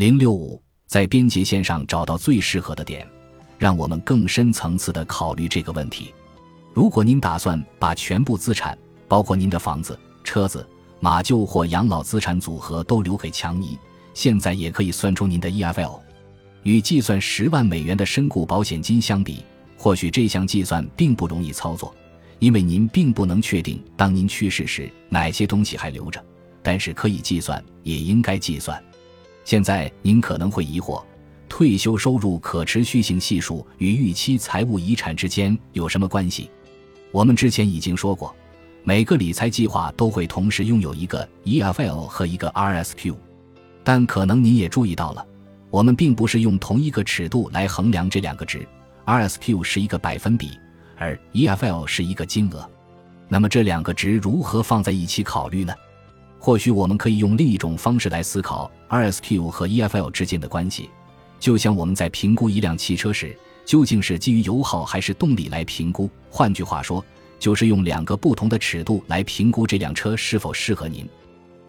零六五，在边界线上找到最适合的点，让我们更深层次的考虑这个问题。如果您打算把全部资产，包括您的房子、车子、马厩或养老资产组合都留给强尼，现在也可以算出您的 EFL。与计算十万美元的身故保险金相比，或许这项计算并不容易操作，因为您并不能确定当您去世时哪些东西还留着。但是可以计算，也应该计算。现在您可能会疑惑，退休收入可持续性系数与预期财务遗产之间有什么关系？我们之前已经说过，每个理财计划都会同时拥有一个 EFL 和一个 RSQ，但可能您也注意到了。我们并不是用同一个尺度来衡量这两个值，RSQ 是一个百分比，而 EFL 是一个金额。那么这两个值如何放在一起考虑呢？或许我们可以用另一种方式来思考 RSQ 和 EFL 之间的关系，就像我们在评估一辆汽车时，究竟是基于油耗还是动力来评估。换句话说，就是用两个不同的尺度来评估这辆车是否适合您。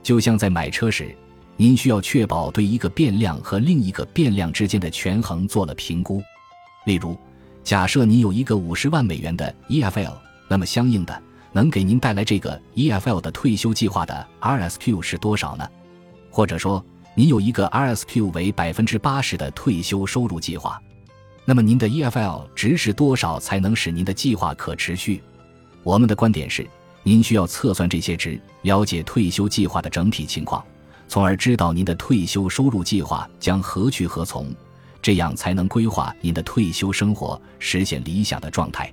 就像在买车时。您需要确保对一个变量和另一个变量之间的权衡做了评估。例如，假设你有一个五十万美元的 EFL，那么相应的能给您带来这个 EFL 的退休计划的 RSQ 是多少呢？或者说，您有一个 RSQ 为百分之八十的退休收入计划，那么您的 EFL 值是多少才能使您的计划可持续？我们的观点是，您需要测算这些值，了解退休计划的整体情况。从而知道您的退休收入计划将何去何从，这样才能规划您的退休生活，实现理想的状态。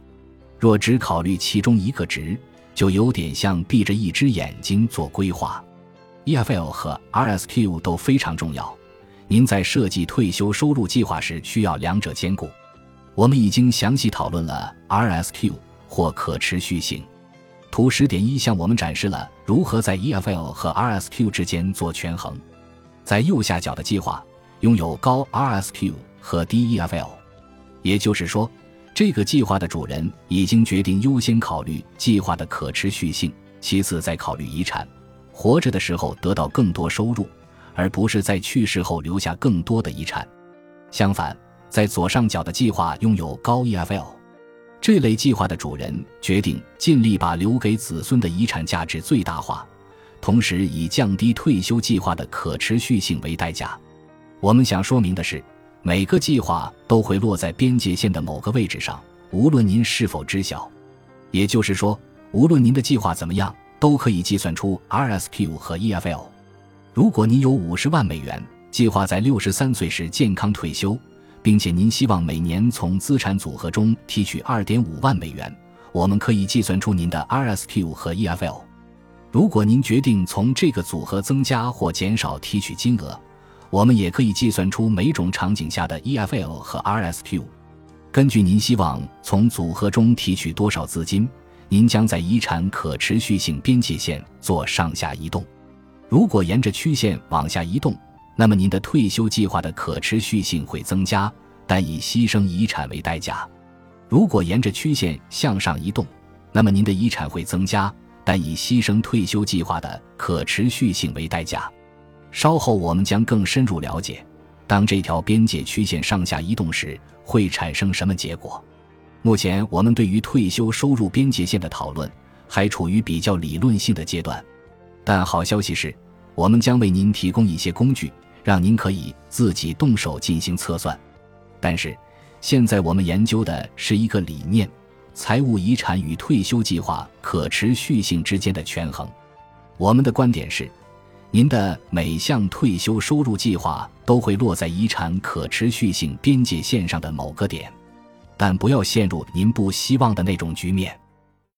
若只考虑其中一个值，就有点像闭着一只眼睛做规划。EFL 和 RSQ 都非常重要，您在设计退休收入计划时需要两者兼顾。我们已经详细讨论了 RSQ 或可持续性。图十点一向我们展示了如何在 EFL 和 RSQ 之间做权衡。在右下角的计划拥有高 RSQ 和低 EFL，也就是说，这个计划的主人已经决定优先考虑计划的可持续性，其次再考虑遗产，活着的时候得到更多收入，而不是在去世后留下更多的遗产。相反，在左上角的计划拥有高 EFL。这类计划的主人决定尽力把留给子孙的遗产价值最大化，同时以降低退休计划的可持续性为代价。我们想说明的是，每个计划都会落在边界线的某个位置上，无论您是否知晓。也就是说，无论您的计划怎么样，都可以计算出 RSQ 和 EFL。如果您有五十万美元，计划在六十三岁时健康退休。并且您希望每年从资产组合中提取二点五万美元，我们可以计算出您的 RSQ 和 EFL。如果您决定从这个组合增加或减少提取金额，我们也可以计算出每种场景下的 EFL 和 RSQ。根据您希望从组合中提取多少资金，您将在遗产可持续性边界线做上下移动。如果沿着曲线往下移动，那么您的退休计划的可持续性会增加，但以牺牲遗产为代价。如果沿着曲线向上移动，那么您的遗产会增加，但以牺牲退休计划的可持续性为代价。稍后我们将更深入了解，当这条边界曲线上下移动时会产生什么结果。目前我们对于退休收入边界线的讨论还处于比较理论性的阶段，但好消息是，我们将为您提供一些工具。让您可以自己动手进行测算，但是现在我们研究的是一个理念：财务遗产与退休计划可持续性之间的权衡。我们的观点是，您的每项退休收入计划都会落在遗产可持续性边界线上的某个点，但不要陷入您不希望的那种局面。